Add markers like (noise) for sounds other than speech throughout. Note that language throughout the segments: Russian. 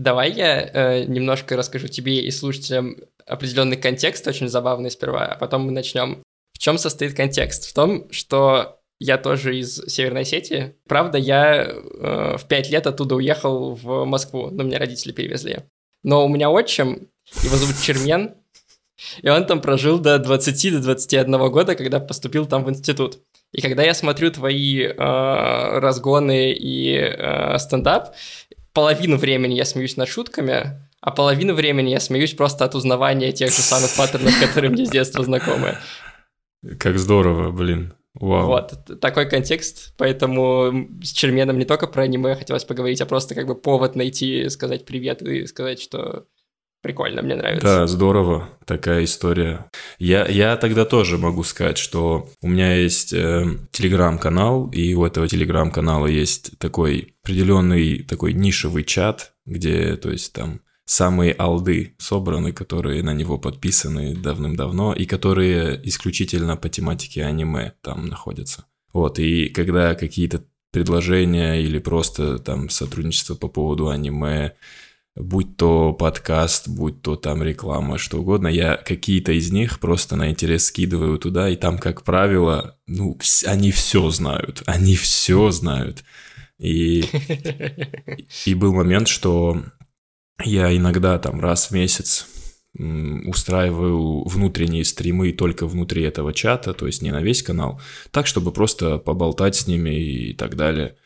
Давай я э, немножко расскажу тебе и слушателям определенный контекст, очень забавный сперва, а потом мы начнем. В чем состоит контекст? В том, что я тоже из Северной Осетии. Правда, я э, в пять лет оттуда уехал в Москву, но меня родители перевезли. Но у меня отчим, его зовут Чермен, и он там прожил до 20 до 21 года, когда поступил там в институт. И когда я смотрю твои э, разгоны и э, стендап, половину времени я смеюсь над шутками, а половину времени я смеюсь просто от узнавания тех же самых паттернов, которые мне с детства знакомы. Как здорово, блин. Вау. Вот, такой контекст, поэтому с Черменом не только про аниме хотелось поговорить, а просто как бы повод найти, сказать привет и сказать, что прикольно, мне нравится. Да, здорово, такая история. Я, я тогда тоже могу сказать, что у меня есть э, телеграм-канал, и у этого телеграм-канала есть такой определенный такой нишевый чат, где, то есть там самые алды собраны, которые на него подписаны давным-давно и которые исключительно по тематике аниме там находятся. Вот, и когда какие-то предложения или просто там сотрудничество по поводу аниме, будь то подкаст, будь то там реклама, что угодно, я какие-то из них просто на интерес скидываю туда, и там, как правило, ну, они все знают, они все знают. И, и был момент, что я иногда там раз в месяц устраиваю внутренние стримы только внутри этого чата, то есть не на весь канал, так, чтобы просто поболтать с ними и так далее.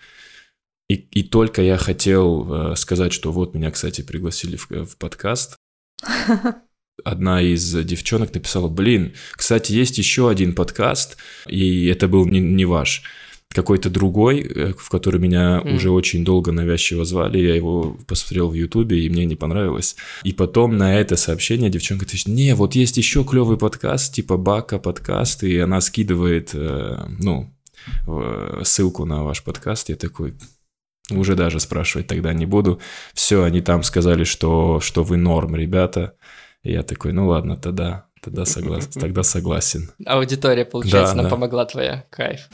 И, и только я хотел э, сказать, что вот меня, кстати, пригласили в, в подкаст. (laughs) Одна из девчонок написала, блин, кстати, есть еще один подкаст, и это был не, не ваш какой-то другой, э, в который меня mm. уже очень долго навязчиво звали, я его посмотрел в Ютубе, и мне не понравилось. И потом на это сообщение девчонка говорит, не, вот есть еще клевый подкаст, типа Бака подкаст, и она скидывает, э, ну, ссылку на ваш подкаст, я такой, уже даже спрашивать тогда не буду. Все, они там сказали, что, что вы норм, ребята. И я такой, ну ладно, тогда, тогда, соглас, (laughs) тогда согласен. Аудитория, получается, да, нам да. помогла твоя. Кайф.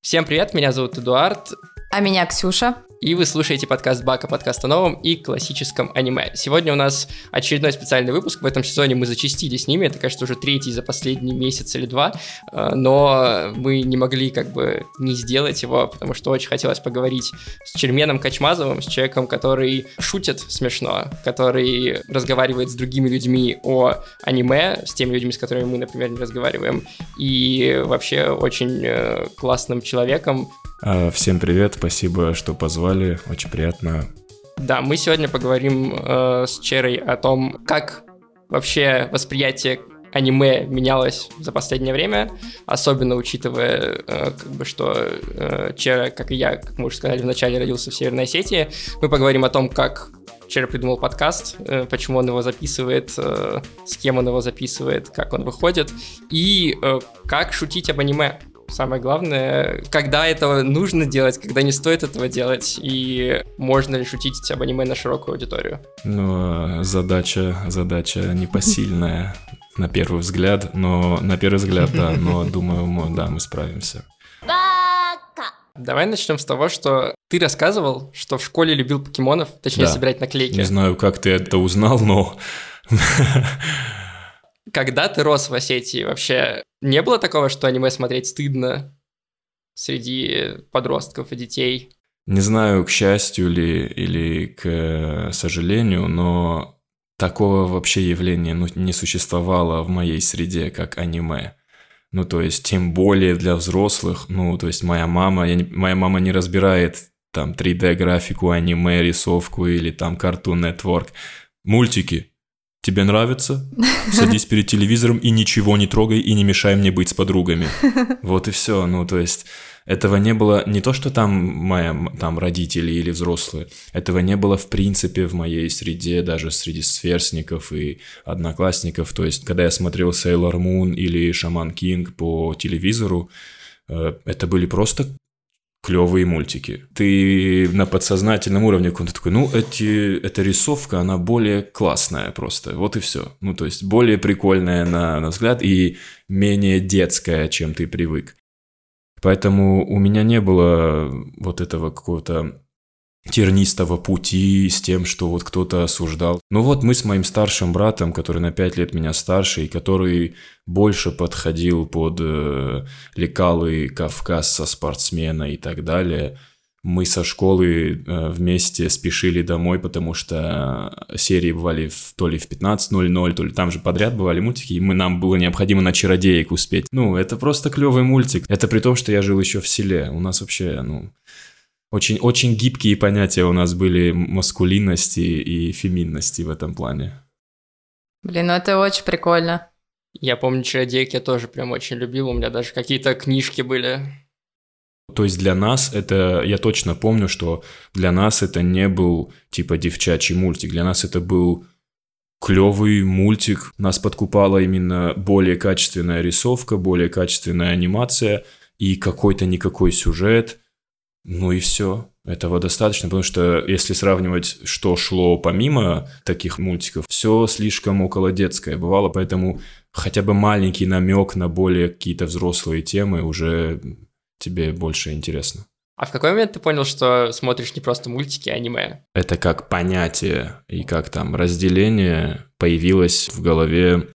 Всем привет, меня зовут Эдуард. А меня Ксюша. И вы слушаете подкаст Бака, подкаст о новом и классическом аниме. Сегодня у нас очередной специальный выпуск. В этом сезоне мы зачистили с ними. Это, кажется, уже третий за последний месяц или два. Э, но мы не могли как бы не сделать его, потому что очень хотелось поговорить с Черменом Качмазовым, с человеком, который шутит смешно, который разговаривает с другими людьми о аниме, с теми людьми, с которыми мы, например, не разговариваем, и вообще очень э, классным человеком. А, всем привет, спасибо, что позвали очень приятно. Да, мы сегодня поговорим э, с Черой о том, как вообще восприятие аниме менялось за последнее время, особенно учитывая, э, как бы, что э, Чера, как и я, как мы уже сказали, вначале родился в Северной Осетии. Мы поговорим о том, как Чера придумал подкаст, э, почему он его записывает, э, с кем он его записывает, как он выходит, и э, как шутить об аниме. Самое главное, когда этого нужно делать, когда не стоит этого делать, и можно ли шутить об аниме на широкую аудиторию. Ну, а задача, задача непосильная (laughs) на первый взгляд, но на первый взгляд, да, но (laughs) думаю, мы, да, мы справимся. Давай начнем с того, что ты рассказывал, что в школе любил покемонов, точнее, да. собирать наклейки. Не знаю, как ты это узнал, но (laughs) когда ты рос в Осетии, вообще не было такого, что аниме смотреть стыдно среди подростков и детей? Не знаю, к счастью ли или к сожалению, но такого вообще явления ну, не существовало в моей среде, как аниме. Ну, то есть, тем более для взрослых. Ну, то есть, моя мама, я не, моя мама не разбирает там 3D-графику, аниме, рисовку или там Cartoon Network. Мультики. Тебе нравится? Садись перед телевизором и ничего не трогай и не мешай мне быть с подругами. (laughs) Вот и все. Ну, то есть, этого не было не то, что там моя, там родители или взрослые, этого не было в принципе в моей среде, даже среди сверстников и одноклассников. То есть, когда я смотрел Sailor Moon или Шаман Кинг по телевизору, э, это были просто клевые мультики. Ты на подсознательном уровне каком-то такой, ну, эти, эта рисовка, она более классная просто, вот и все. Ну, то есть, более прикольная на, на взгляд и менее детская, чем ты привык. Поэтому у меня не было вот этого какого-то тернистого пути с тем, что вот кто-то осуждал. Ну вот мы с моим старшим братом, который на 5 лет меня старше, и который больше подходил под э, лекалы Кавказа, спортсмена и так далее, мы со школы э, вместе спешили домой, потому что серии бывали в, то ли в 15.00, то ли там же подряд бывали мультики, и мы, нам было необходимо на чародеек успеть. Ну, это просто клевый мультик. Это при том, что я жил еще в селе. У нас вообще, ну, очень, очень гибкие понятия у нас были маскулинности и феминности в этом плане. Блин, ну это очень прикольно. Я помню, чародейки я тоже прям очень любил, у меня даже какие-то книжки были. То есть для нас это, я точно помню, что для нас это не был типа девчачий мультик, для нас это был клевый мультик. Нас подкупала именно более качественная рисовка, более качественная анимация и какой-то никакой сюжет – ну и все. Этого достаточно, потому что если сравнивать, что шло помимо таких мультиков, все слишком около детское бывало, поэтому хотя бы маленький намек на более какие-то взрослые темы уже тебе больше интересно. А в какой момент ты понял, что смотришь не просто мультики, а аниме? Это как понятие и как там разделение появилось в голове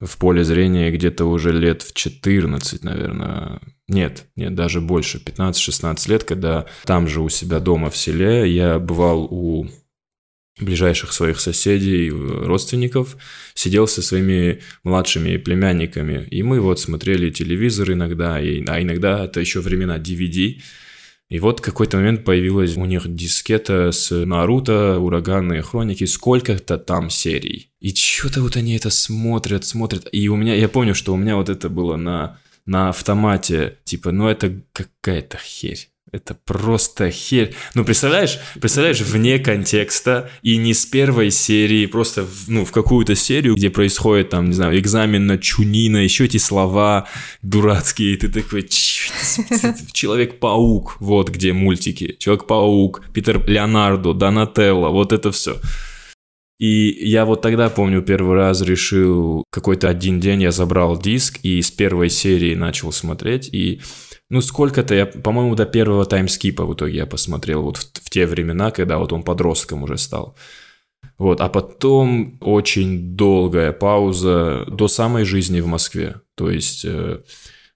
в поле зрения где-то уже лет в 14, наверное. Нет, нет, даже больше, 15-16 лет, когда там же у себя дома в селе я бывал у ближайших своих соседей, родственников, сидел со своими младшими племянниками, и мы вот смотрели телевизор иногда, и, а иногда это еще времена DVD, и вот в какой-то момент появилась у них дискета с Наруто, Ураганные хроники, сколько-то там серий. И что-то вот они это смотрят, смотрят. И у меня, я помню, что у меня вот это было на, на автомате, типа, ну это какая-то херь. Это просто херь. Ну, представляешь, представляешь, вне контекста и не с первой серии, просто в, ну, в какую-то серию, где происходит там, не знаю, экзамен на чунина, еще эти слова дурацкие, и ты такой, Человек-паук, вот где мультики, Человек-паук, Питер Леонардо, Донателло, вот это все. И я вот тогда, помню, первый раз решил, какой-то один день я забрал диск и с первой серии начал смотреть, и ну, сколько-то я, по-моему, до первого таймскипа в итоге я посмотрел вот в, в те времена, когда вот он подростком уже стал. Вот, а потом очень долгая пауза до самой жизни в Москве. То есть э,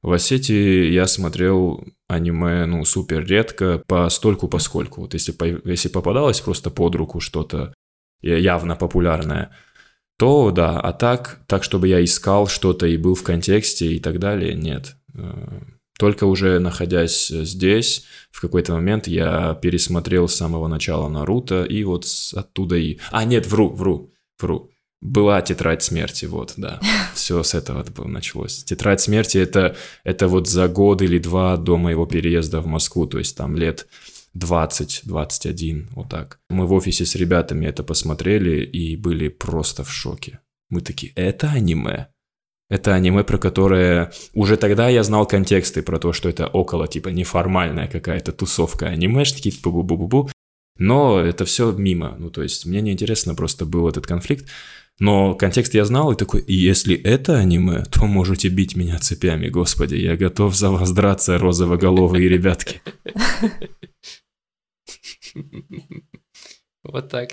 в Осетии я смотрел аниме, ну, супер редко, по стольку поскольку. Вот если, по, если попадалось просто под руку что-то явно популярное, то да, а так, так, чтобы я искал что-то и был в контексте и так далее, нет. Э, только уже находясь здесь, в какой-то момент я пересмотрел с самого начала Наруто, и вот оттуда и... А, нет, вру, вру, вру. Была тетрадь смерти, вот, да. (laughs) Все с этого началось. Тетрадь смерти это, это вот за год или два до моего переезда в Москву, то есть там лет 20-21, вот так. Мы в офисе с ребятами это посмотрели и были просто в шоке. Мы такие, это аниме? Это аниме, про которое уже тогда я знал контексты про то, что это около типа неформальная какая-то тусовка анимешники, типа бу-бу-бу-бу. Но это все мимо. Ну, то есть мне неинтересно просто был этот конфликт. Но контекст я знал и такой, если это аниме, то можете бить меня цепями, господи, я готов за вас драться, розовоголовые ребятки. (laughs) Вот так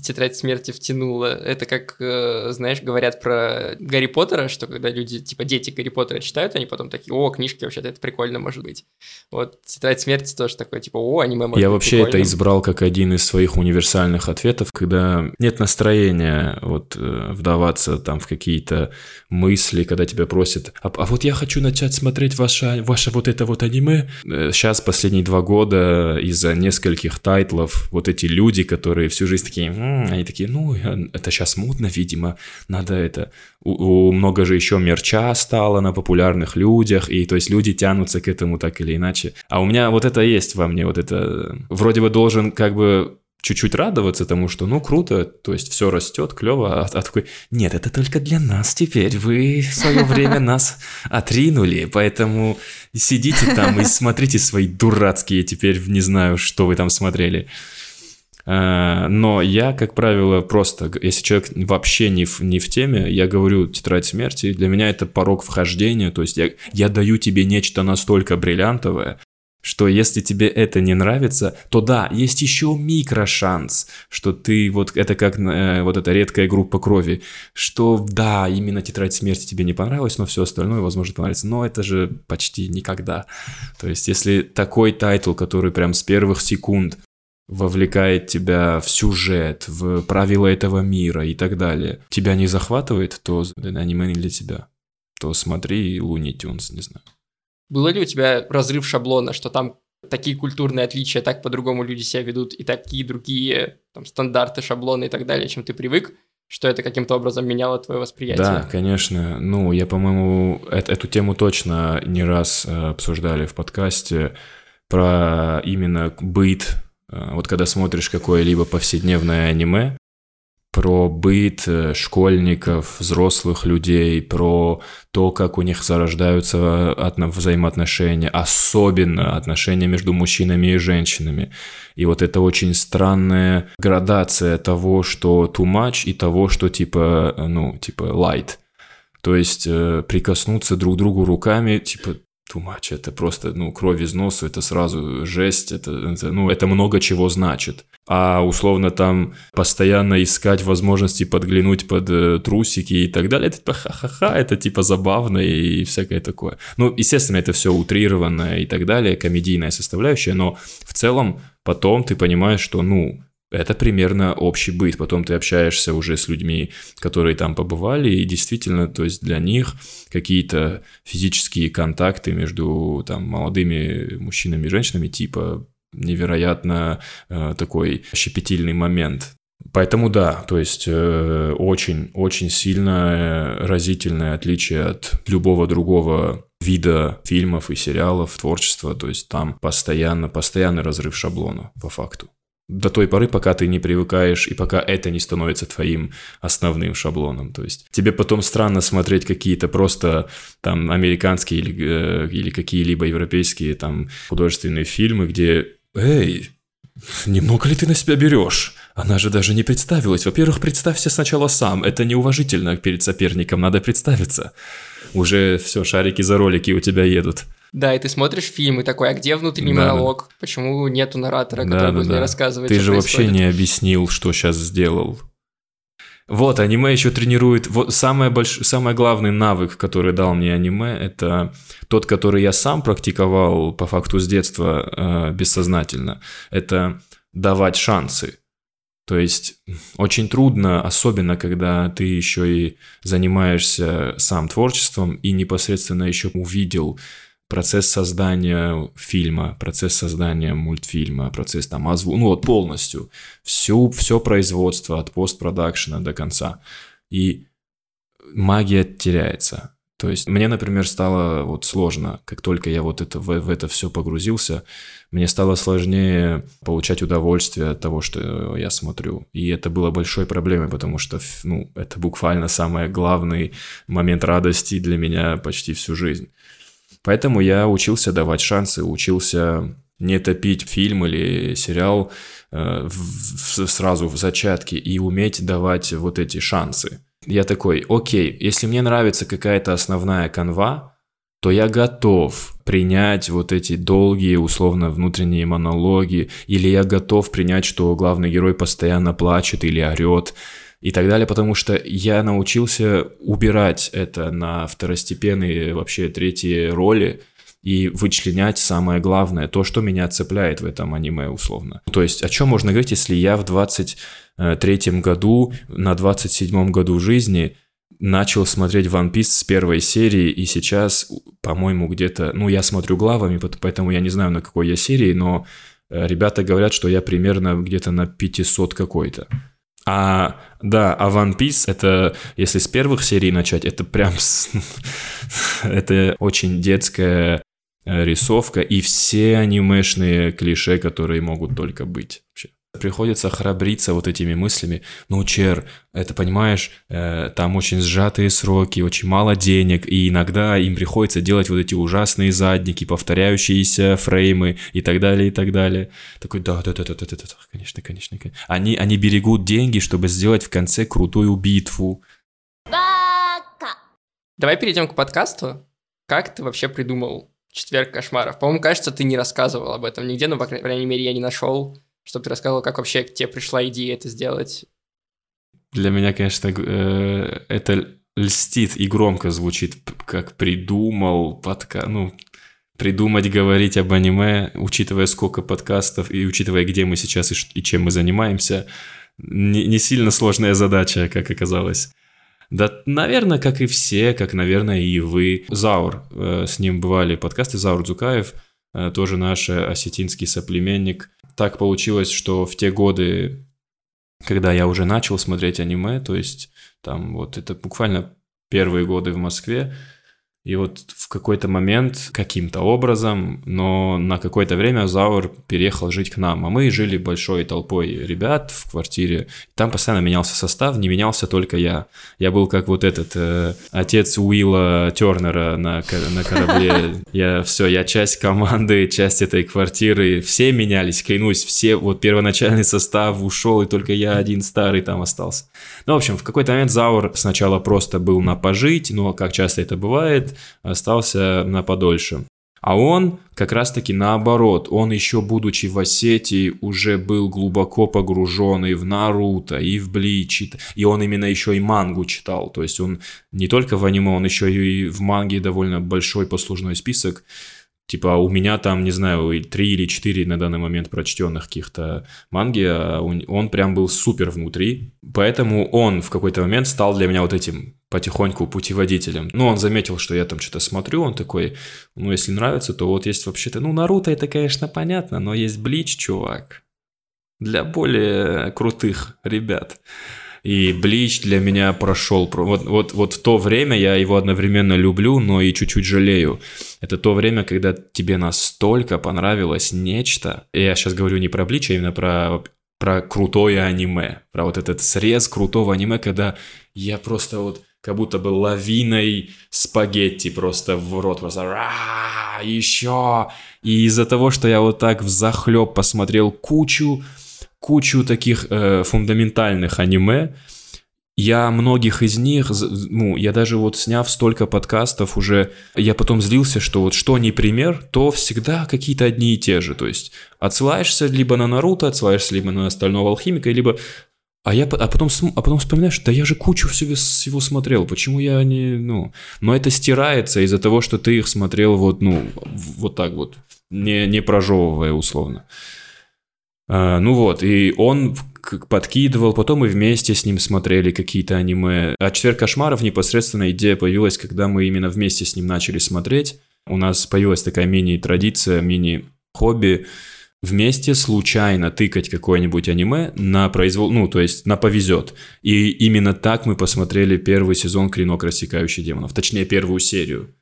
тетрадь смерти втянула. Это как, э, знаешь, говорят про Гарри Поттера, что когда люди, типа дети Гарри Поттера читают, они потом такие, о, книжки вообще-то это прикольно может быть. Вот тетрадь смерти тоже такое, типа, о, аниме может Я быть вообще прикольным. это избрал как один из своих универсальных ответов, когда нет настроения вот э, вдаваться там в какие-то мысли, когда тебя просят, а, а вот я хочу начать смотреть ваше, ваше вот это вот аниме. Сейчас э, последние два года из-за нескольких тайтлов вот эти люди, которые всю жизнь такие, они такие, ну, это сейчас модно, видимо, надо это... У, у много же еще мерча стало на популярных людях, и то есть люди тянутся к этому так или иначе. А у меня вот это есть во мне, вот это... Вроде бы должен как бы чуть-чуть радоваться тому, что ну круто, то есть все растет, клево, а, а такой, нет, это только для нас теперь, вы в свое время нас отринули, поэтому сидите там и смотрите свои дурацкие теперь, не знаю, что вы там смотрели. А, но я, как правило, просто, если человек вообще не в, не в теме, я говорю «Тетрадь смерти», для меня это порог вхождения, то есть я, я даю тебе нечто настолько бриллиантовое, что если тебе это не нравится, то да, есть еще микрошанс, что ты вот это как э, вот эта редкая группа крови, что да, именно тетрадь смерти тебе не понравилась, но все остальное, возможно, понравится, но это же почти никогда. То есть если такой title, который прям с первых секунд вовлекает тебя в сюжет, в правила этого мира и так далее, тебя не захватывает, то аниме не для тебя. То смотри Looney Tunes, не знаю. Было ли у тебя разрыв шаблона, что там такие культурные отличия, так по-другому люди себя ведут, и такие другие там, стандарты, шаблоны и так далее, чем ты привык, что это каким-то образом меняло твое восприятие? Да, конечно. Ну, я, по-моему, эту, эту тему точно не раз э, обсуждали в подкасте про именно быт. Э, вот когда смотришь какое-либо повседневное аниме, про быт э, школьников, взрослых людей, про то, как у них зарождаются взаимоотношения, особенно отношения между мужчинами и женщинами. И вот это очень странная градация того, что too much, и того, что типа, ну, типа light. То есть э, прикоснуться друг к другу руками, типа, too much, это просто, ну, кровь из носа, это сразу жесть, это, это, ну, это много чего значит. А условно там постоянно искать возможности подглянуть под э, трусики и так далее, это типа ха-ха-ха, это типа забавно и всякое такое. Ну, естественно, это все утрированное и так далее, комедийная составляющая, но в целом потом ты понимаешь, что, ну, это примерно общий быт. Потом ты общаешься уже с людьми, которые там побывали, и действительно, то есть для них какие-то физические контакты между там молодыми мужчинами и женщинами типа невероятно э, такой щепетильный момент. Поэтому да, то есть очень-очень э, сильное разительное отличие от любого другого вида фильмов и сериалов, творчества, то есть там постоянно, постоянный разрыв шаблона по факту до той поры, пока ты не привыкаешь и пока это не становится твоим основным шаблоном. То есть тебе потом странно смотреть какие-то просто там американские или, э, или какие-либо европейские там художественные фильмы, где «Эй, немного ли ты на себя берешь?» Она же даже не представилась. Во-первых, представься сначала сам. Это неуважительно перед соперником, надо представиться. Уже все, шарики за ролики у тебя едут. Да, и ты смотришь фильм и такой, а где внутренний да, монолог? Почему нету наратора, который да, будет да, мне рассказывать, Ты же происходит? вообще не объяснил, что сейчас сделал. Вот, аниме еще тренирует... Вот самое, больш... самый главный навык, который дал мне аниме, это тот, который я сам практиковал по факту с детства э, бессознательно. Это давать шансы. То есть очень трудно, особенно когда ты еще и занимаешься сам творчеством и непосредственно еще увидел процесс создания фильма, процесс создания мультфильма, процесс там озву... ну вот полностью, всю, все производство от постпродакшена до конца. И магия теряется. То есть мне, например, стало вот сложно, как только я вот это, в, в это все погрузился, мне стало сложнее получать удовольствие от того, что я смотрю. И это было большой проблемой, потому что, ну, это буквально самый главный момент радости для меня почти всю жизнь. Поэтому я учился давать шансы, учился не топить фильм или сериал э, в, сразу в зачатке и уметь давать вот эти шансы. Я такой, окей, если мне нравится какая-то основная канва, то я готов принять вот эти долгие, условно, внутренние монологи, или я готов принять, что главный герой постоянно плачет или орет, и так далее, потому что я научился убирать это на второстепенные, вообще третьи роли, и вычленять самое главное, то, что меня цепляет в этом аниме условно. То есть о чем можно говорить, если я в 23 году, на 27 году жизни начал смотреть One Piece с первой серии, и сейчас, по-моему, где-то, ну, я смотрю главами, поэтому я не знаю, на какой я серии, но э, ребята говорят, что я примерно где-то на 500 какой-то. А, да, а One Piece, это, если с первых серий начать, это прям... (laughs) это очень детская э, рисовка и все анимешные клише, которые могут только быть. Вообще. Приходится храбриться вот этими мыслями. Ну, Чер, это, понимаешь, э, там очень сжатые сроки, очень мало денег, и иногда им приходится делать вот эти ужасные задники, повторяющиеся фреймы и так далее, и так далее. Такой, да, да, да, да, да, да, да, конечно, конечно. конечно. Они, они берегут деньги, чтобы сделать в конце крутую битву. Давай перейдем к подкасту. Как ты вообще придумал «Четверг кошмаров»? По-моему, кажется, ты не рассказывал об этом нигде, но, по крайней мере, я не нашел, чтобы ты рассказывал, как вообще к тебе пришла идея это сделать. Для меня, конечно, э, это льстит и громко звучит, как придумал подкаст, ну, придумать говорить об аниме, учитывая сколько подкастов и учитывая, где мы сейчас и, и чем мы занимаемся, не, не сильно сложная задача, как оказалось. Да, наверное, как и все, как, наверное, и вы. Заур, э, с ним бывали подкасты, Заур Дзукаев, э, тоже наш осетинский соплеменник. Так получилось, что в те годы, когда я уже начал смотреть аниме, то есть там вот это буквально первые годы в Москве, и вот в какой-то момент, каким-то образом, но на какое-то время Заур переехал жить к нам, а мы жили большой толпой ребят в квартире. Там постоянно менялся состав, не менялся только я. Я был как вот этот э, отец Уилла Тернера на, на корабле. (laughs) Я все, я часть команды, часть этой квартиры. Все менялись, клянусь, все. Вот первоначальный состав ушел, и только я один старый там остался. Ну, в общем, в какой-то момент Заур сначала просто был на пожить, но как часто это бывает, остался на подольше. А он как раз-таки наоборот, он еще будучи в Осетии уже был глубоко погружен и в Наруто, и в Блич, и он именно еще и мангу читал. То есть он не только в аниме, он еще и в манге довольно большой послужной список. Типа у меня там, не знаю, три или четыре на данный момент прочтенных каких-то манги, а он прям был супер внутри. Поэтому он в какой-то момент стал для меня вот этим потихоньку путеводителем. Ну, он заметил, что я там что-то смотрю, он такой, ну, если нравится, то вот есть вообще-то, ну, Наруто это, конечно, понятно, но есть Блич, чувак, для более крутых ребят. И Блич для меня прошел. Вот, вот, вот в то время я его одновременно люблю, но и чуть-чуть жалею. Это то время, когда тебе настолько понравилось нечто. И я сейчас говорю не про Блич, а именно про про крутое аниме, про вот этот срез крутого аниме, когда я просто вот как будто бы лавиной спагетти просто в рот, просто еще. И из-за того, что я вот так в захлеб посмотрел кучу, кучу таких э, фундаментальных аниме, я многих из них, ну, я даже вот сняв столько подкастов уже, я потом злился, что вот что не пример, то всегда какие-то одни и те же. То есть отсылаешься либо на Наруто, отсылаешься либо на Стального Алхимика, либо а я а потом, а потом вспоминаешь, да я же кучу всего, всего смотрел, почему я не, ну... Но это стирается из-за того, что ты их смотрел вот, ну, вот так вот, не, не прожевывая условно. А, ну вот, и он подкидывал, потом мы вместе с ним смотрели какие-то аниме. А «Четверг кошмаров» непосредственно идея появилась, когда мы именно вместе с ним начали смотреть. У нас появилась такая мини-традиция, мини-хобби – вместе случайно тыкать какое-нибудь аниме на произвол, ну, то есть на повезет. И именно так мы посмотрели первый сезон «Клинок, рассекающий демонов», точнее, первую серию.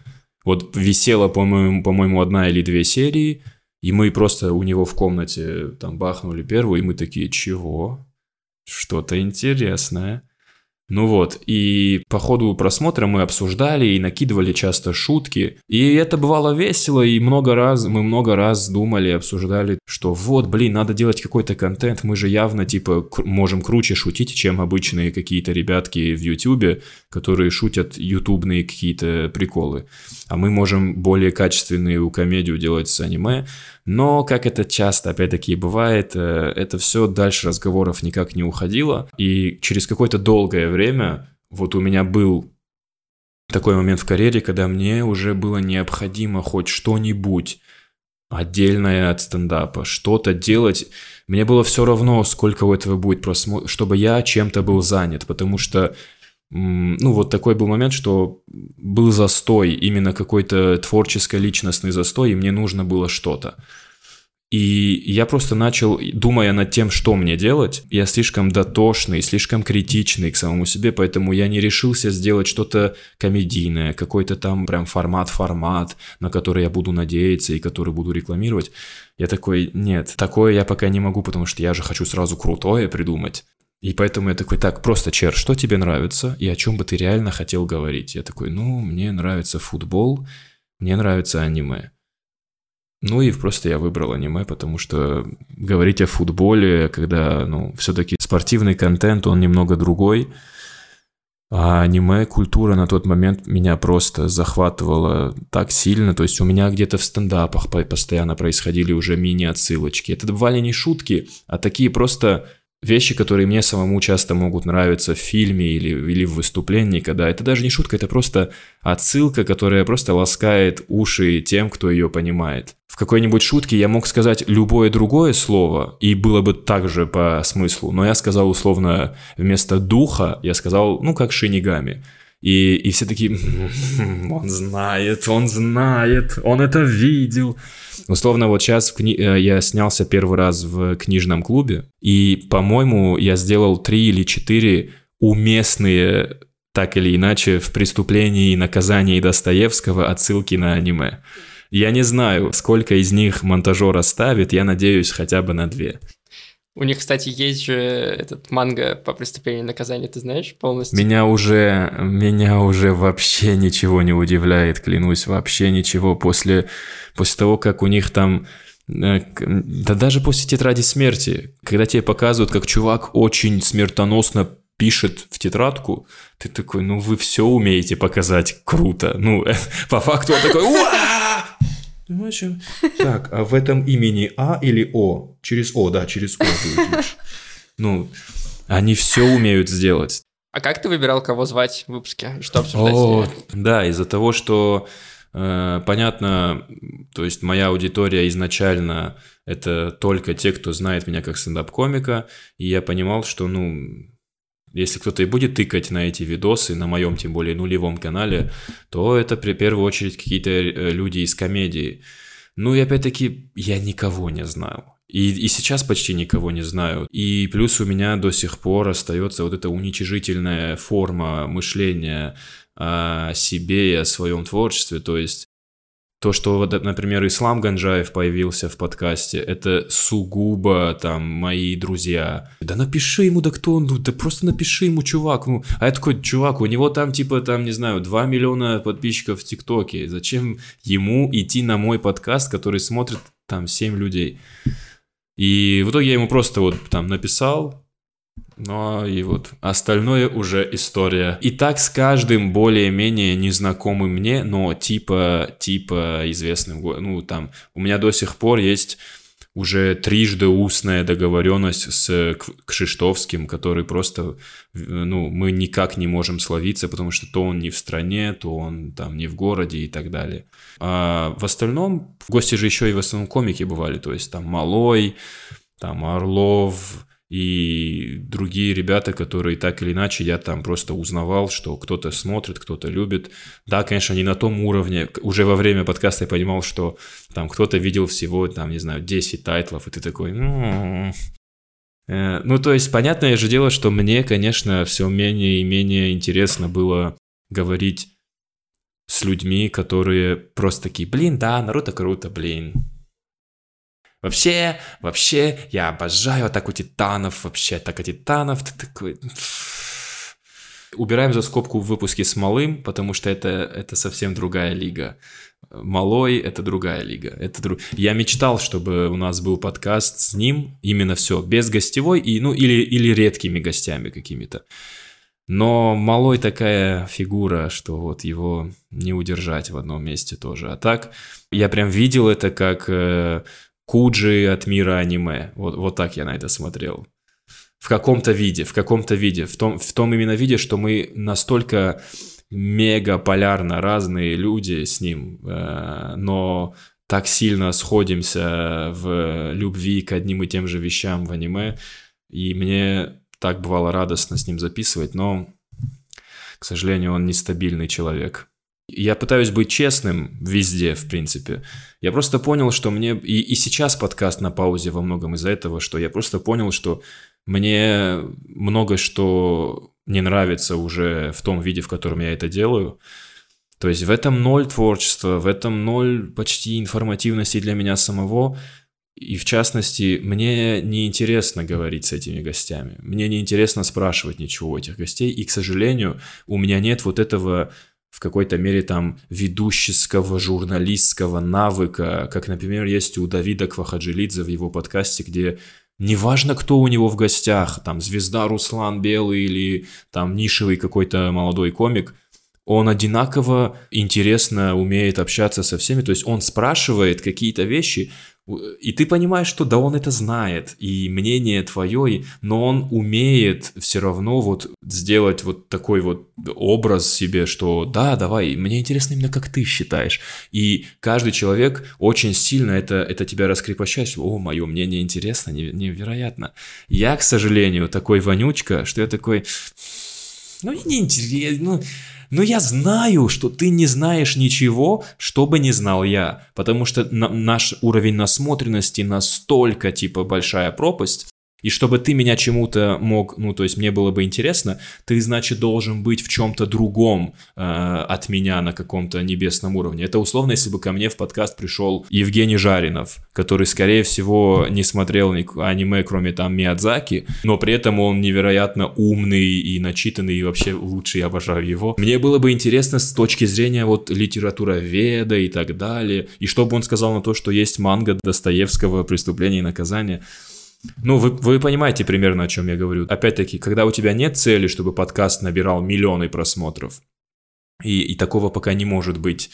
Вот висела, по-моему, по-моему, одна или две серии, и мы просто у него в комнате там бахнули первую, и мы такие, чего? Что-то интересное. Ну вот, и по ходу просмотра мы обсуждали и накидывали часто шутки. И это бывало весело, и много раз, мы много раз думали, обсуждали, что вот, блин, надо делать какой-то контент, мы же явно, типа, можем круче шутить, чем обычные какие-то ребятки в Ютубе, которые шутят ютубные какие-то приколы. А мы можем более качественную комедию делать с аниме. Но, как это часто, опять-таки, бывает, э, это все дальше разговоров никак не уходило. И через какое-то долгое время вот у меня был такой момент в карьере, когда мне уже было необходимо хоть что-нибудь отдельное от стендапа, что-то делать. Мне было все равно, сколько у этого будет просмотров, чтобы я чем-то был занят, потому что ну, вот такой был момент, что был застой, именно какой-то творческо-личностный застой, и мне нужно было что-то. И я просто начал, думая над тем, что мне делать, я слишком дотошный, слишком критичный к самому себе, поэтому я не решился сделать что-то комедийное, какой-то там прям формат-формат, на который я буду надеяться и который буду рекламировать. Я такой, нет, такое я пока не могу, потому что я же хочу сразу крутое придумать. И поэтому я такой, так, просто, Чер, что тебе нравится и о чем бы ты реально хотел говорить? Я такой, ну, мне нравится футбол, мне нравится аниме. Ну и просто я выбрал аниме, потому что говорить о футболе, когда, ну, все-таки спортивный контент, он немного другой. А аниме-культура на тот момент меня просто захватывала так сильно. То есть у меня где-то в стендапах постоянно происходили уже мини-отсылочки. Это бывали не шутки, а такие просто вещи, которые мне самому часто могут нравиться в фильме или, или в выступлении, когда это даже не шутка, это просто отсылка, которая просто ласкает уши тем, кто ее понимает. В какой-нибудь шутке я мог сказать любое другое слово, и было бы также по смыслу, но я сказал условно вместо духа, я сказал, ну, как шинигами. И, и все такие, он знает, он знает, он это видел. Условно, вот сейчас кни... Э, я снялся первый раз в книжном клубе, и, по-моему, я сделал три или четыре уместные, так или иначе, в «Преступлении и наказании» Достоевского отсылки на аниме. Я не знаю, сколько из них монтажер оставит, я надеюсь хотя бы на две. У них, кстати, есть же этот манга по преступлению и наказанию, ты знаешь, полностью? Меня уже, меня уже вообще ничего не удивляет, клянусь, вообще ничего. После, после того, как у них там э, да даже после тетради смерти, когда тебе показывают, как чувак очень смертоносно пишет в тетрадку, ты такой, ну вы все умеете показать круто. Ну, (laughs) по факту он такой! Понимаешь? Так, а в этом имени А или О? Через О, да, через О ты Ну, они все умеют сделать. А как ты выбирал, кого звать в выпуске? Что обсуждать? О, да, из-за того, что э, понятно, то есть моя аудитория изначально это только те, кто знает меня как стендап-комика, и я понимал, что, ну, если кто-то и будет тыкать на эти видосы, на моем, тем более, нулевом канале, то это при первую очередь какие-то э, люди из комедии. Ну и опять-таки, я никого не знаю. И, и сейчас почти никого не знаю. И плюс у меня до сих пор остается вот эта уничижительная форма мышления о себе и о своем творчестве. То есть то, что, вот, например, Ислам Ганджаев появился в подкасте, это сугубо там мои друзья. Да напиши ему, да кто он, да просто напиши ему, чувак. Ну, а я такой, чувак, у него там типа, там, не знаю, 2 миллиона подписчиков в ТикТоке. Зачем ему идти на мой подкаст, который смотрит там 7 людей? И в итоге я ему просто вот там написал, ну и вот остальное уже история. И так с каждым более-менее незнакомым мне, но типа, типа известным. Ну там у меня до сих пор есть уже трижды устная договоренность с Кшиштовским, который просто, ну, мы никак не можем словиться, потому что то он не в стране, то он там не в городе и так далее. А в остальном, в гости же еще и в основном комики бывали, то есть там Малой, там Орлов, и другие ребята, которые так или иначе я там просто узнавал, что кто-то смотрит, кто-то любит. Да, конечно, не на том уровне. Уже во время подкаста я понимал, что там кто-то видел всего, там, не знаю, 10 тайтлов, и ты такой, ну... Ну, то есть, понятное же дело, что мне, конечно, все менее и менее интересно было говорить с людьми, которые просто такие, блин, да, Наруто круто, блин, Вообще, вообще, я обожаю атаку титанов, вообще атака титанов, ты такой... Убираем за скобку в выпуске с Малым, потому что это, это совсем другая лига. Малой — это другая лига. Это друг... Я мечтал, чтобы у нас был подкаст с ним, именно все, без гостевой, и, ну, или, или редкими гостями какими-то. Но Малой такая фигура, что вот его не удержать в одном месте тоже. А так, я прям видел это как э, Куджи от мира аниме. Вот, вот так я на это смотрел. В каком-то виде, в каком-то виде. В том, в том именно виде, что мы настолько мега полярно разные люди с ним, э, но так сильно сходимся в любви к одним и тем же вещам в аниме. И мне так бывало радостно с ним записывать, но, к сожалению, он нестабильный человек. Я пытаюсь быть честным везде, в принципе. Я просто понял, что мне... И, и сейчас подкаст на паузе во многом из-за этого, что я просто понял, что мне много что не нравится уже в том виде, в котором я это делаю. То есть в этом ноль творчества, в этом ноль почти информативности для меня самого. И в частности, мне не интересно говорить с этими гостями. Мне не интересно спрашивать ничего у этих гостей. И, к сожалению, у меня нет вот этого в какой-то мере там ведущеского, журналистского навыка, как, например, есть у Давида Квахаджилидзе в его подкасте, где неважно, кто у него в гостях, там звезда Руслан Белый или там нишевый какой-то молодой комик, он одинаково интересно умеет общаться со всеми, то есть он спрашивает какие-то вещи, и ты понимаешь, что да, он это знает, и мнение твое, но он умеет все равно вот сделать вот такой вот образ себе, что да, давай, мне интересно именно как ты считаешь. И каждый человек очень сильно это, это тебя раскрепощает, о, мое мнение интересно, невероятно. Я, к сожалению, такой вонючка, что я такой, ну, не интересно, ну, но я знаю, что ты не знаешь ничего, что бы не знал я, потому что на наш уровень насмотренности настолько, типа, большая пропасть, и чтобы ты меня чему-то мог, ну, то есть мне было бы интересно, ты, значит, должен быть в чем-то другом э, от меня на каком-то небесном уровне. Это условно, если бы ко мне в подкаст пришел Евгений Жаринов, который, скорее всего, не смотрел аниме, кроме там Миядзаки, но при этом он невероятно умный и начитанный, и вообще лучший, я обожаю его. Мне было бы интересно с точки зрения вот литература Веда и так далее, и чтобы он сказал на то, что есть манга Достоевского «Преступление и наказание», ну, вы, вы понимаете примерно, о чем я говорю. Опять-таки, когда у тебя нет цели, чтобы подкаст набирал миллионы просмотров, и, и такого пока не может быть.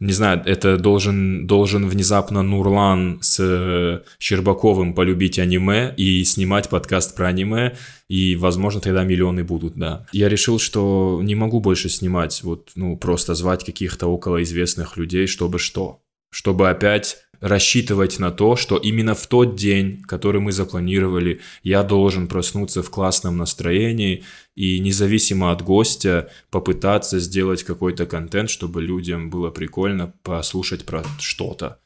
Не знаю, это должен, должен внезапно Нурлан с э, Щербаковым полюбить аниме и снимать подкаст про аниме, и, возможно, тогда миллионы будут, да. Я решил, что не могу больше снимать, вот, ну, просто звать каких-то околоизвестных людей, чтобы что? Чтобы опять рассчитывать на то, что именно в тот день, который мы запланировали, я должен проснуться в классном настроении и независимо от гостя попытаться сделать какой-то контент, чтобы людям было прикольно послушать про что-то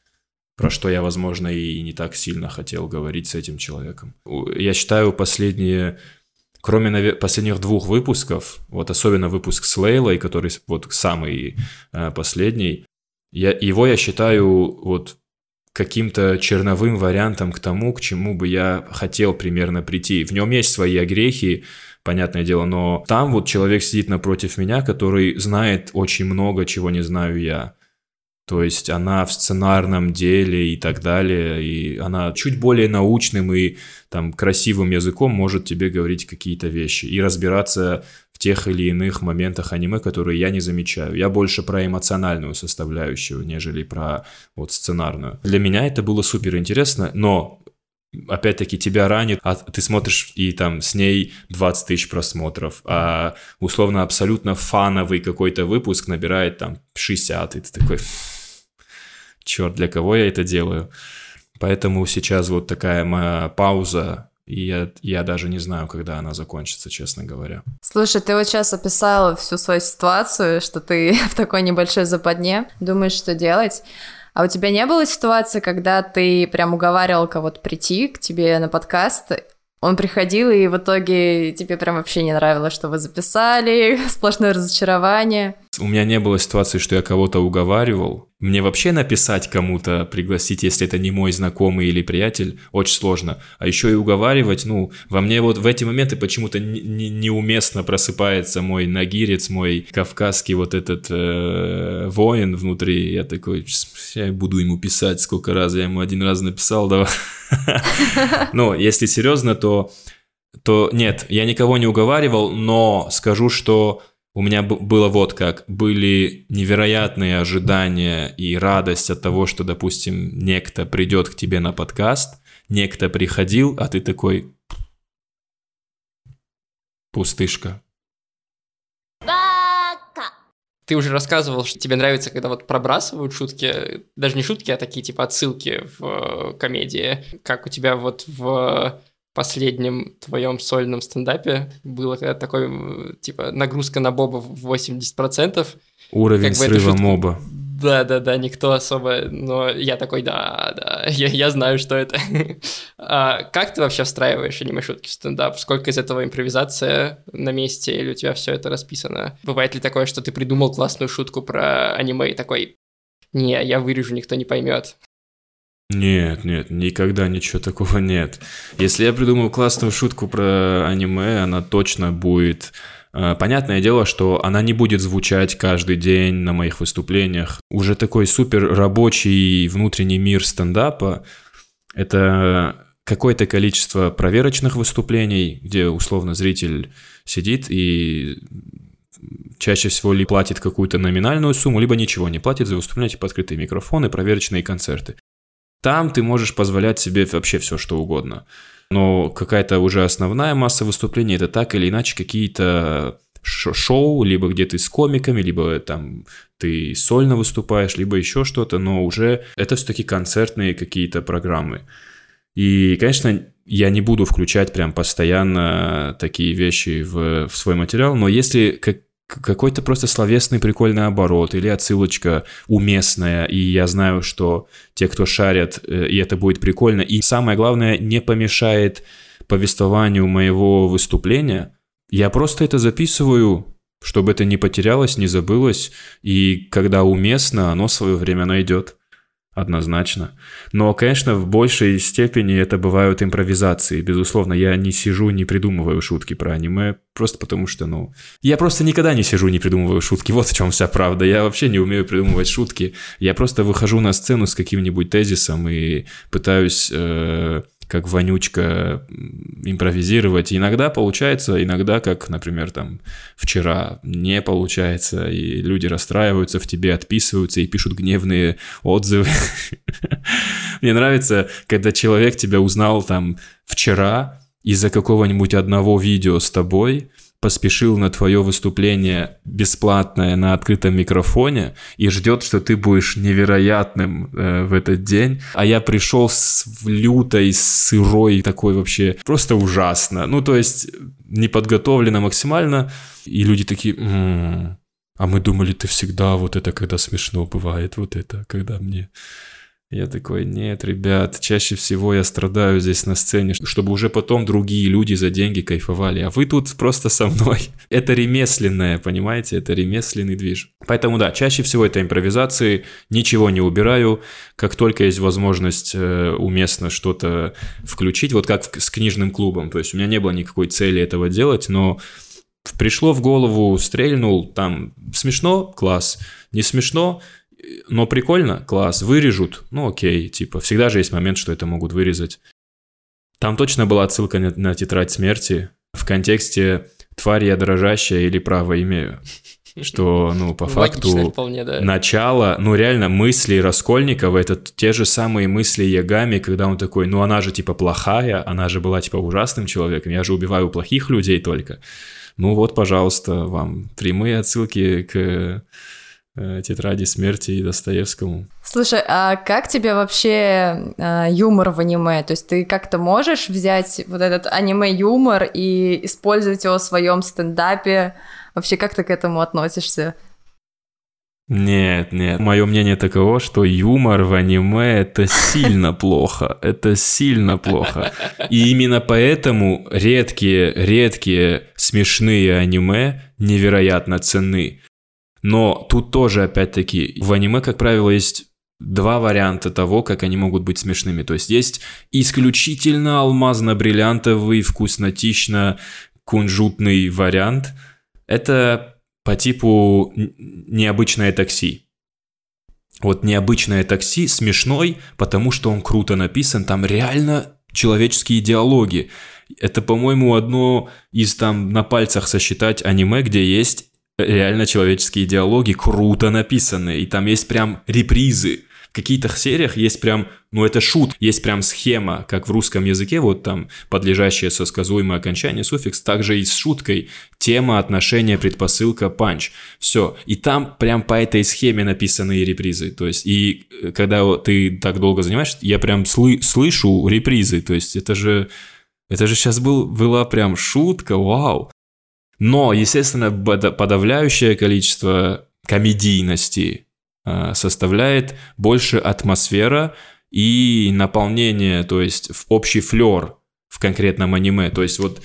про что я, возможно, и не так сильно хотел говорить с этим человеком. Я считаю, последние, кроме последних двух выпусков, вот особенно выпуск с Лейлой, который вот самый э, последний, я, его я считаю вот каким-то черновым вариантом к тому, к чему бы я хотел примерно прийти. В нем есть свои огрехи, понятное дело, но там вот человек сидит напротив меня, который знает очень много, чего не знаю я. То есть она в сценарном деле и так далее, и она чуть более научным и там красивым языком может тебе говорить какие-то вещи и разбираться тех или иных моментах аниме, которые я не замечаю. Я больше про эмоциональную составляющую, нежели про вот сценарную. Для меня это было супер интересно, но опять-таки тебя ранит, а ты смотришь и там с ней 20 тысяч просмотров, а условно абсолютно фановый какой-то выпуск набирает там 60, и ты такой, черт, для кого я это делаю? Поэтому сейчас вот такая моя пауза и я, я даже не знаю, когда она закончится, честно говоря. Слушай, ты вот сейчас описал всю свою ситуацию, что ты (laughs) в такой небольшой западне, думаешь, что делать. А у тебя не было ситуации, когда ты прям уговаривал кого-то прийти к тебе на подкаст, он приходил, и в итоге тебе прям вообще не нравилось, что вы записали, (laughs) сплошное разочарование. У меня не было ситуации, что я кого-то уговаривал. Мне вообще написать кому-то, пригласить, если это не мой знакомый или приятель, очень сложно. А еще и уговаривать, ну, во мне вот в эти моменты почему-то неуместно просыпается мой нагирец, мой кавказский вот этот э, воин внутри. Я такой, я буду ему писать, сколько раз я ему один раз написал, давай. (laughs) Но если серьезно, то то нет, я никого не уговаривал, но скажу, что у меня было вот как, были невероятные ожидания и радость от того, что, допустим, некто придет к тебе на подкаст, некто приходил, а ты такой пустышка. Ты уже рассказывал, что тебе нравится, когда вот пробрасывают шутки, даже не шутки, а такие типа отсылки в э, комедии, как у тебя вот в последнем твоем сольном стендапе было когда такой, типа, нагрузка на Боба в 80%, Уровень Как бы срыва шутку- моба. Да, да, да, никто особо, но я такой, да, да, я, я знаю, что это. А как ты вообще встраиваешь аниме-шутки в стендап? Сколько из этого импровизация на месте, или у тебя все это расписано? Бывает ли такое, что ты придумал классную шутку про аниме и такой, не, я вырежу, никто не поймет. Нет, нет, никогда ничего такого нет. Если я придумал классную шутку про аниме, она точно будет... э, Понятное дело, что она не будет звучать каждый день на моих выступлениях. Уже такой супер рабочий внутренний мир стендапа — это какое-то количество проверочных выступлений, где условно зритель сидит и чаще всего ли платит какую-то номинальную сумму, либо ничего не платит за выступления, типа открытые микрофоны, проверочные концерты. Там ты можешь позволять себе вообще все, что угодно. Но какая-то уже основная масса выступлений это так или иначе какие-то шоу, либо где ты с комиками, либо там ты сольно выступаешь, либо еще что-то, но уже это все-таки концертные какие-то программы. И, конечно, я не буду включать прям постоянно такие вещи в, в свой материал, но если как, какой-то просто словесный прикольный оборот или отсылочка уместная, и я знаю, что те, кто шарят, э, и это будет прикольно, и самое главное, не помешает повествованию моего выступления, я просто это записываю, чтобы это не потерялось, не забылось, и когда уместно, оно свое время найдет. Однозначно. Но, конечно, в большей степени это бывают импровизации. Безусловно, я не сижу, не придумываю шутки про аниме, просто потому что, ну... Я просто никогда не сижу, не придумываю шутки. Вот в чем вся правда. Я вообще не умею придумывать шутки. Я просто выхожу на сцену с каким-нибудь тезисом и пытаюсь... э, как вонючка импровизировать. Иногда получается, иногда, как, например, там вчера не получается, и люди расстраиваются в тебе, отписываются и пишут гневные отзывы. (laughs) Мне нравится, когда человек тебя узнал там вчера из-за какого-нибудь одного видео с тобой, поспешил на твое выступление бесплатное на открытом микрофоне и ждет, что ты будешь невероятным э, в этот день, а я пришел с лютой, сырой, такой вообще просто ужасно. Ну, то есть неподготовлено максимально, и люди такие... «М, а мы думали, ты всегда вот это, когда смешно бывает, вот это, когда мне... Я такой, нет, ребят, чаще всего я страдаю здесь на сцене, чтобы уже потом другие люди за деньги кайфовали, а вы тут просто со мной. (laughs) Это ремесленное, понимаете, это ремесленный движ. Поэтому да, чаще всего это импровизации, ничего не убираю, как только есть возможность э, уместно что-то включить, вот как с книжным клубом, то есть у меня не было никакой цели этого делать, но пришло в голову, стрельнул, там смешно, класс, не смешно, но прикольно, класс, вырежут, ну окей, типа, всегда же есть момент, что это могут вырезать. Там точно была отсылка на, на тетрадь смерти в контексте «тварь я дрожащая» или «право имею», что, ну, по факту вполне, да. начало, ну реально мысли Раскольникова, это те же самые мысли Ягами, когда он такой, ну она же типа плохая, она же была типа ужасным человеком, я же убиваю плохих людей только. Ну вот, пожалуйста, вам прямые отсылки к тетради смерти и Достоевскому. Слушай, а как тебе вообще э, юмор в аниме? То есть ты как-то можешь взять вот этот аниме-юмор и использовать его в своем стендапе? Вообще, как ты к этому относишься? Нет, нет. Мое мнение таково, что юмор в аниме это сильно плохо. Это сильно плохо. И именно поэтому редкие, редкие смешные аниме невероятно ценны. Но тут тоже, опять-таки, в аниме, как правило, есть два варианта того, как они могут быть смешными. То есть есть исключительно алмазно-бриллиантовый, вкуснотично-кунжутный вариант. Это по типу необычное такси. Вот необычное такси смешной, потому что он круто написан, там реально человеческие диалоги. Это, по-моему, одно из там на пальцах сосчитать аниме, где есть реально человеческие диалоги, круто написанные, и там есть прям репризы. В каких-то сериях есть прям, ну это шут, есть прям схема, как в русском языке, вот там подлежащее сосказуемое окончание, суффикс, также и с шуткой, тема, отношение, предпосылка, панч. Все. И там прям по этой схеме написаны репризы. То есть, и э, когда ты так долго занимаешься, я прям слы- слышу репризы. То есть, это же, это же сейчас был, была прям шутка, вау. Но, естественно, подавляющее количество комедийности э, составляет больше атмосфера и наполнение, то есть общий флер в конкретном аниме. То есть вот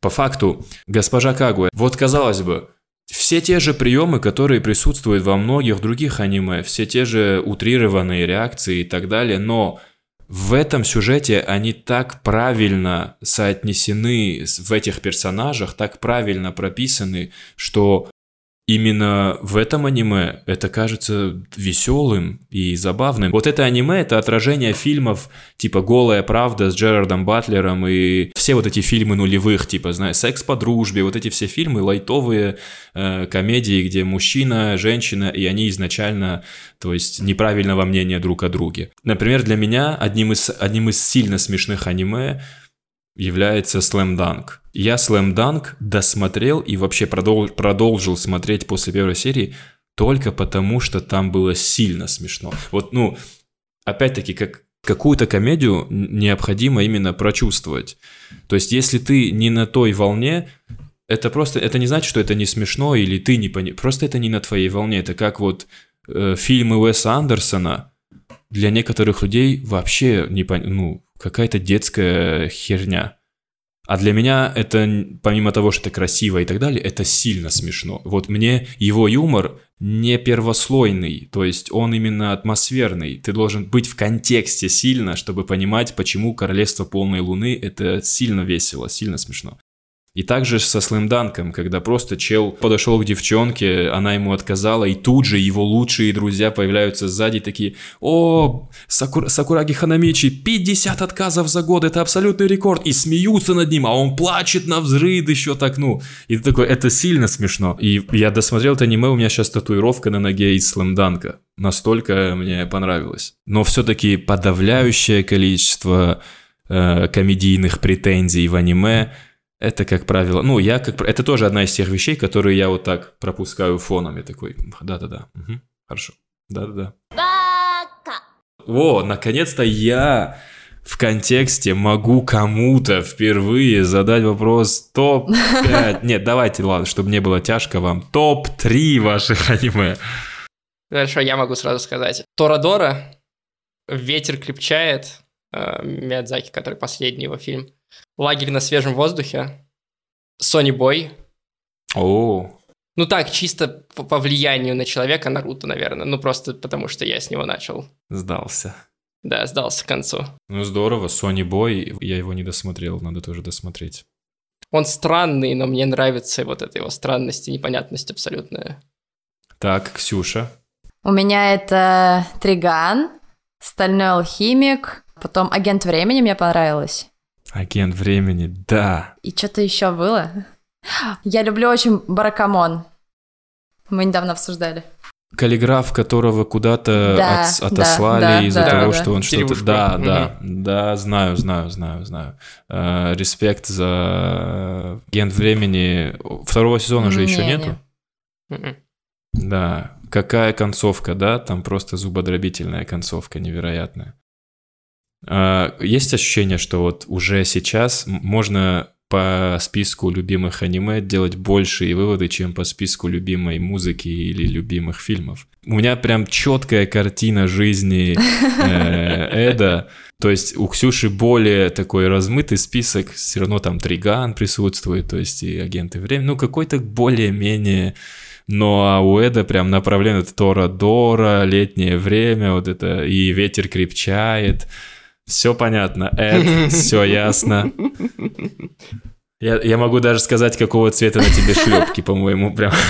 по факту госпожа Кагуэ, вот казалось бы, все те же приемы, которые присутствуют во многих других аниме, все те же утрированные реакции и так далее, но в этом сюжете они так правильно соотнесены в этих персонажах, так правильно прописаны, что именно в этом аниме это кажется веселым и забавным. Вот это аниме — это отражение фильмов типа «Голая правда» с Джерардом Батлером и все вот эти фильмы нулевых, типа, знаешь, «Секс по дружбе», вот эти все фильмы, лайтовые э, комедии, где мужчина, женщина, и они изначально, то есть, неправильного мнения друг о друге. Например, для меня одним из, одним из сильно смешных аниме является Slam Dunk. Я Slam Dunk досмотрел и вообще продол- продолжил смотреть после первой серии только потому, что там было сильно смешно. Вот, ну, опять-таки, как какую-то комедию необходимо именно прочувствовать. То есть, если ты не на той волне, это просто, это не значит, что это не смешно или ты не понимаешь. Просто это не на твоей волне. Это как вот э, фильмы Уэса Андерсона для некоторых людей вообще не пон... ну какая-то детская херня. А для меня это, помимо того, что это красиво и так далее, это сильно смешно. Вот мне его юмор не первослойный, то есть он именно атмосферный. Ты должен быть в контексте сильно, чтобы понимать, почему Королевство полной луны это сильно весело, сильно смешно. И также со слэмданком, когда просто чел подошел к девчонке, она ему отказала, и тут же его лучшие друзья появляются сзади такие, о, Сакур... Сакураги Ханамичи, 50 отказов за год, это абсолютный рекорд, и смеются над ним, а он плачет на взрыв еще так, ну, и ты такой, это сильно смешно. И я досмотрел это аниме, у меня сейчас татуировка на ноге из слэмданка, настолько мне понравилось. Но все-таки подавляющее количество э, комедийных претензий в аниме – это, как правило, ну, я как... Это тоже одна из тех вещей, которые я вот так пропускаю фоном. Я такой, да-да-да, угу, хорошо, да-да-да. О, наконец-то я в контексте могу кому-то впервые задать вопрос топ-5. (laughs) Нет, давайте, ладно, чтобы не было тяжко вам. Топ-3 ваших аниме. Хорошо, я могу сразу сказать. Торадора, Ветер крепчает, э, Миядзаки, который последний его фильм. Лагерь на свежем воздухе. Сони Бой. О. Ну так, чисто по, по влиянию на человека Наруто, наверное. Ну просто потому, что я с него начал. Сдался. Да, сдался к концу. Ну здорово, Сони Бой, я его не досмотрел, надо тоже досмотреть. Он странный, но мне нравится вот эта его странность и непонятность абсолютная. Так, Ксюша. У меня это Триган, Стальной алхимик, потом Агент времени мне понравилось. Агент времени, да. И что-то еще было. Я люблю очень Баракамон. Мы недавно обсуждали. Каллиграф, которого куда-то да, от, отослали да, из-за да, того, да, что он что-то... Да, угу. да, да, знаю, знаю, знаю, знаю. Э, респект за Агент времени. Второго сезона же не, еще нету. Не. Да, какая концовка, да? Там просто зубодробительная концовка невероятная. А, есть ощущение, что вот уже сейчас можно по списку любимых аниме делать большие выводы, чем по списку любимой музыки или любимых фильмов. У меня прям четкая картина жизни э, (laughs) Эда. То есть у Ксюши более такой размытый список, все равно там Триган присутствует, то есть и агенты времени, ну какой-то более-менее но а у Эда прям направление это Тора Дора, летнее время, вот это и ветер крепчает. Все понятно, Эд, (laughs) все ясно. Я, я могу даже сказать, какого цвета на тебе шлепки, по-моему, прям. (laughs)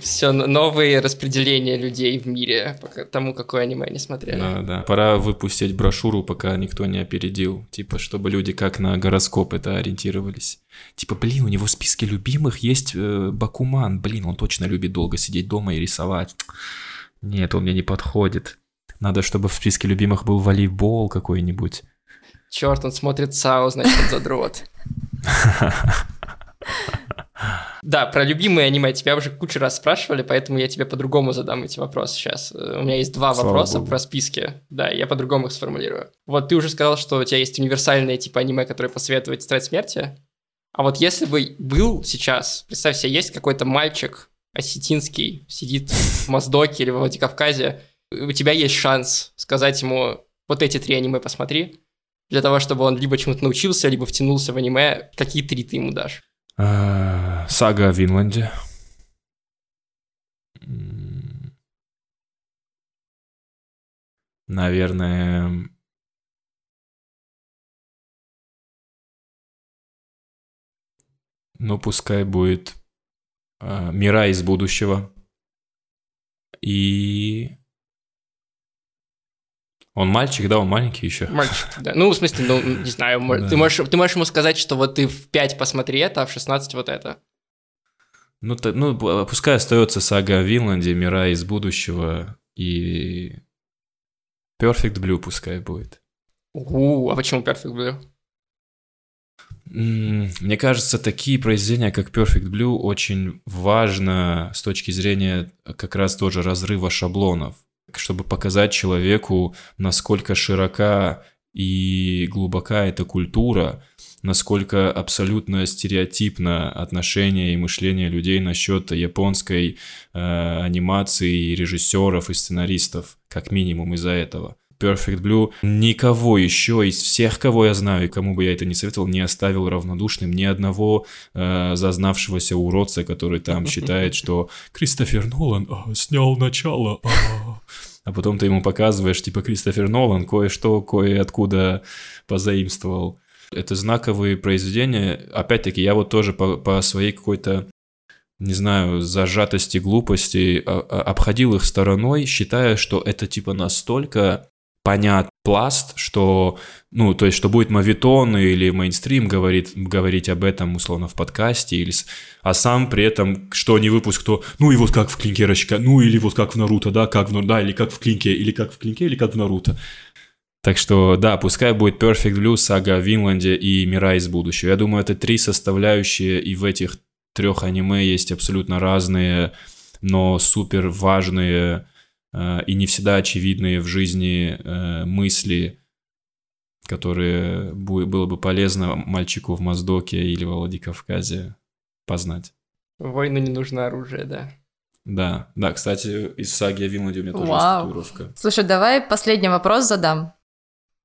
Все, новые распределения людей в мире по тому, какое аниме они смотрели. Да, да. Пора выпустить брошюру, пока никто не опередил. Типа, чтобы люди как на гороскоп это ориентировались. Типа, блин, у него в списке любимых есть э, Бакуман. Блин, он точно любит долго сидеть дома и рисовать. Нет, он мне не подходит. Надо, чтобы в списке любимых был волейбол какой-нибудь. Черт, он смотрит САУ, значит, он задрот. Да, про любимые аниме тебя уже кучу раз спрашивали, поэтому я тебе по-другому задам эти вопросы сейчас. Э, у меня есть два Слава вопроса Богу. про списки. Да, я по-другому их сформулирую. Вот ты уже сказал, что у тебя есть универсальные типа аниме, которые посоветуют «Тетрадь смерти». А вот если бы был сейчас, представь себе, есть какой-то мальчик осетинский, сидит в Моздоке или в Владикавказе, у тебя есть шанс сказать ему, вот эти три аниме посмотри, для того, чтобы он либо чему-то научился, либо втянулся в аниме, какие три ты ему дашь? А, Сага о Винланде. Наверное, ну пускай будет э, Мира из будущего. И он мальчик, да, он маленький еще. Мальчик, да. Ну, в смысле, ну, не знаю, да. ты, можешь, ты можешь ему сказать, что вот ты в 5 посмотри это, а в 16 вот это. Ну, то, ну пускай остается сага о Винланде, Мира из будущего и Perfect Blue пускай будет. У, а почему Perfect Blue? Мне кажется, такие произведения, как Perfect Blue, очень важно с точки зрения как раз тоже разрыва шаблонов, чтобы показать человеку, насколько широка и глубока эта культура, насколько абсолютно стереотипно отношение и мышление людей насчет японской э, анимации, режиссеров и сценаристов, как минимум из-за этого. Perfect Blue никого еще из всех, кого я знаю, и кому бы я это не советовал, не оставил равнодушным ни одного э, зазнавшегося уродца, который там (laughs) считает, что Кристофер Нолан а, снял начало. А. а потом ты ему показываешь, типа, Кристофер Нолан кое-что, кое-откуда позаимствовал. Это знаковые произведения. Опять-таки, я вот тоже по, по своей какой-то не знаю, зажатости, глупости, а, обходил их стороной, считая, что это типа настолько понят пласт, что, ну, то есть, что будет мавитон или мейнстрим говорит, говорить об этом, условно, в подкасте, или, а сам при этом, что не выпуск, то, ну, и вот как в Клинке Рачка, ну, или вот как в Наруто, да, как в, да, или как в Клинке, или как в Клинке, или как в Наруто. Так что, да, пускай будет Perfect Blue, Сага о Винланде и Мира из будущего. Я думаю, это три составляющие, и в этих трех аниме есть абсолютно разные, но супер важные и не всегда очевидные в жизни э, мысли, которые было бы полезно мальчику в Моздоке или в Владикавказе познать. Войну не нужно оружие, да. Да, да, кстати, из саги о Винладе у меня тоже Вау. есть татуировка. Слушай, давай последний вопрос задам.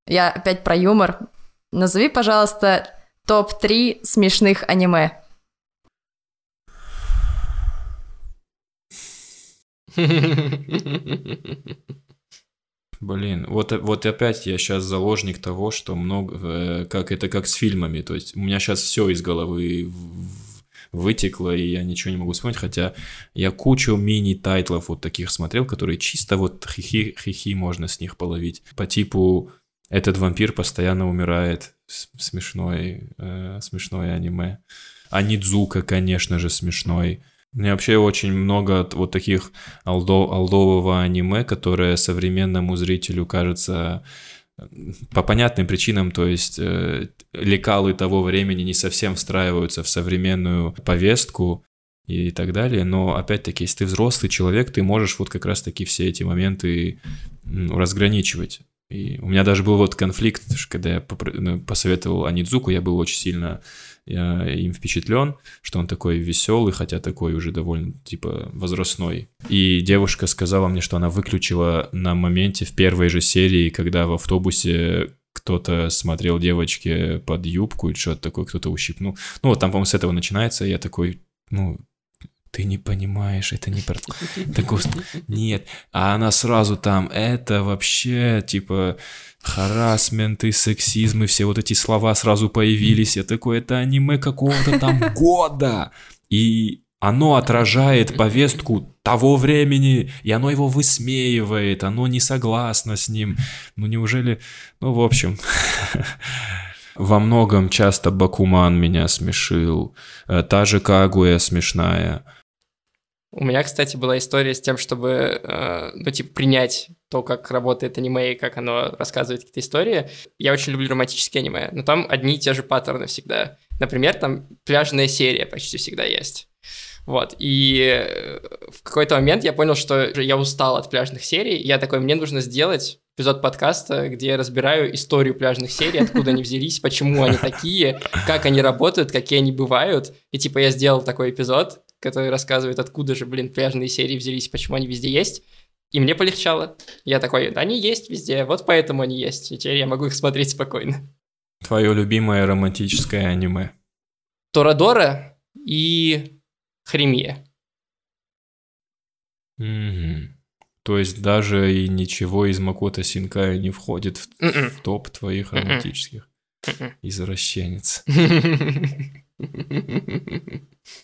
Я опять про юмор. Назови, пожалуйста, топ-3 смешных аниме. (laughs) Блин, вот, вот опять я сейчас заложник того, что много, э, как это как с фильмами, то есть у меня сейчас все из головы вытекло, и я ничего не могу вспомнить, хотя я кучу мини-тайтлов вот таких смотрел, которые чисто вот хихи, хихи можно с них половить. По типу «Этот вампир постоянно умирает», смешной, э, смешное аниме. Анидзука, конечно же, смешной. Мне вообще очень много вот таких алдо, алдового аниме, которое современному зрителю кажется по понятным причинам, то есть э, лекалы того времени не совсем встраиваются в современную повестку и так далее, но опять-таки, если ты взрослый человек, ты можешь вот как раз-таки все эти моменты разграничивать. И у меня даже был вот конфликт, когда я ну, посоветовал Анидзуку, я был очень сильно я им впечатлен, что он такой веселый, хотя такой уже довольно, типа, возрастной. И девушка сказала мне, что она выключила на моменте в первой же серии, когда в автобусе кто-то смотрел девочке под юбку и что-то такое, кто-то ущипнул. Ну, вот там, по-моему, с этого начинается, я такой, ну, ты не понимаешь, это не про... Нет. А она сразу там, это вообще, типа, харасмент и сексизм, и все вот эти слова сразу появились. Я такой, это аниме какого-то там года. И оно отражает повестку того времени, и оно его высмеивает, оно не согласно с ним. Ну неужели... Ну, в общем... (laughs) Во многом часто Бакуман меня смешил. Э, та же Кагуя смешная. У меня, кстати, была история с тем, чтобы, э, ну, типа, принять то, как работает аниме и как оно рассказывает какие-то истории. Я очень люблю романтические аниме, но там одни и те же паттерны всегда. Например, там пляжная серия почти всегда есть. Вот, и э, в какой-то момент я понял, что я устал от пляжных серий, я такой, мне нужно сделать эпизод подкаста, где я разбираю историю пляжных серий, откуда они взялись, почему они такие, как они работают, какие они бывают. И типа я сделал такой эпизод, который рассказывает, откуда же, блин, пляжные серии взялись, почему они везде есть. И мне полегчало. Я такой, да, они есть везде, вот поэтому они есть. И теперь я могу их смотреть спокойно. Твое любимое романтическое аниме. Торадора и Хремия. Угу. То есть даже и ничего из Макота Синкая не входит в, Мгм. в топ твоих Мгм. романтических. Мгм. Извращенец. (laughs)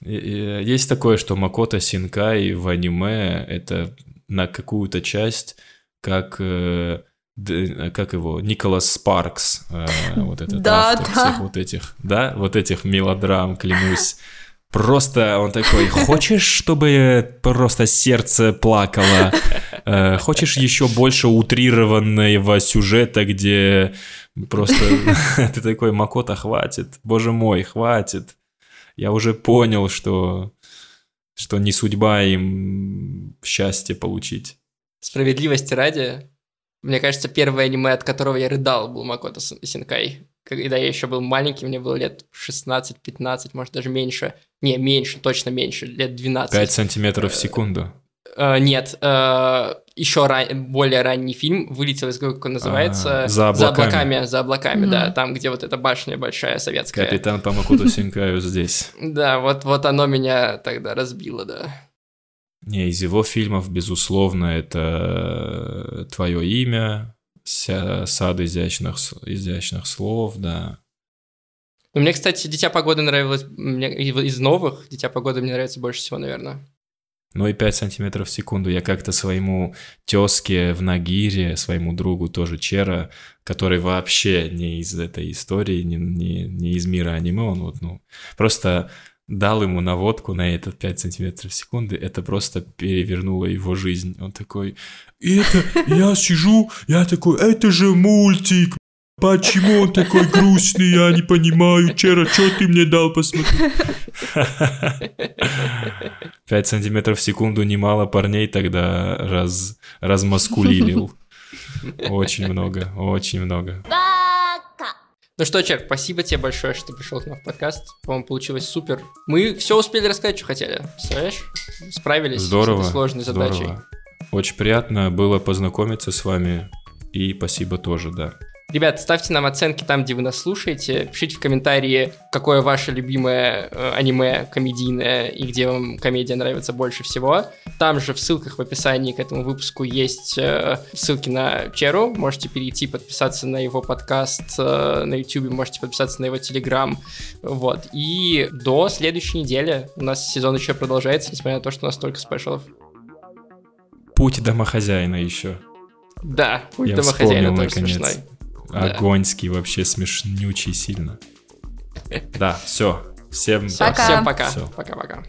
И Есть такое, что Макото Синкай в аниме это на какую-то часть, как э, д- как его Николас Спаркс, э, (laughs) вот этот Да, автор да. всех вот этих, да, вот этих мелодрам, клянусь. Просто он такой, хочешь, чтобы просто сердце плакало? Э, Хочешь еще больше утрированного сюжета, где просто (laughs) ты такой, Макота, хватит, боже мой, хватит. Я уже понял, что, что не судьба им счастье получить. Справедливости ради, мне кажется, первое аниме, от которого я рыдал, был Макото Синкай. Когда я еще был маленький, мне было лет 16-15, может даже меньше. Не, меньше, точно меньше, лет 12. 5 сантиметров в секунду. Э, нет, э, еще ран- более ранний фильм вылетел из головы, как он называется. А, «За облаками». За облаками, за облаками, да. Там, где вот эта башня большая советская. Капитан по Синкаю здесь. (laughs) Да, вот, вот оно меня тогда разбило, да. Не, из его фильмов, безусловно, это «Твое имя», «Ся- «Сад изящных, изящных слов», да. Но мне, кстати, «Дитя погоды» нравилось... Мне, из новых «Дитя погоды» мне нравится больше всего, наверное. Ну и 5 сантиметров в секунду. Я как-то своему тезке в Нагире, своему другу тоже Чера, который вообще не из этой истории, не, не, не из мира аниме, он вот, ну, просто дал ему наводку на этот 5 сантиметров в секунду, это просто перевернуло его жизнь. Он такой, «И это, я сижу, я такой, это же мультик, Почему он такой грустный, я не понимаю. Чера, что ты мне дал посмотреть? 5 сантиметров в секунду немало парней тогда раз, размаскулилил. Очень много, очень много. Ну что, Чер, спасибо тебе большое, что ты пришел к нам в подкаст. По-моему, получилось супер. Мы все успели рассказать, что хотели. Представляешь? Справились Здорово, с этой сложной задачей. здорово. Очень приятно было познакомиться с вами. И спасибо тоже, да. Ребят, ставьте нам оценки там, где вы нас слушаете. Пишите в комментарии, какое ваше любимое э, аниме комедийное и где вам комедия нравится больше всего. Там же в ссылках в описании к этому выпуску есть э, ссылки на Черу. Можете перейти, подписаться на его подкаст э, на YouTube, можете подписаться на его Телеграм. Вот. И до следующей недели у нас сезон еще продолжается, несмотря на то, что у нас столько спешалов. Путь домохозяина еще. Да, путь Я домохозяина тоже наконец. смешной. Да. Огоньский, вообще смешнючий сильно. Да, все. Всем Пока. Всем пока. Пока-пока.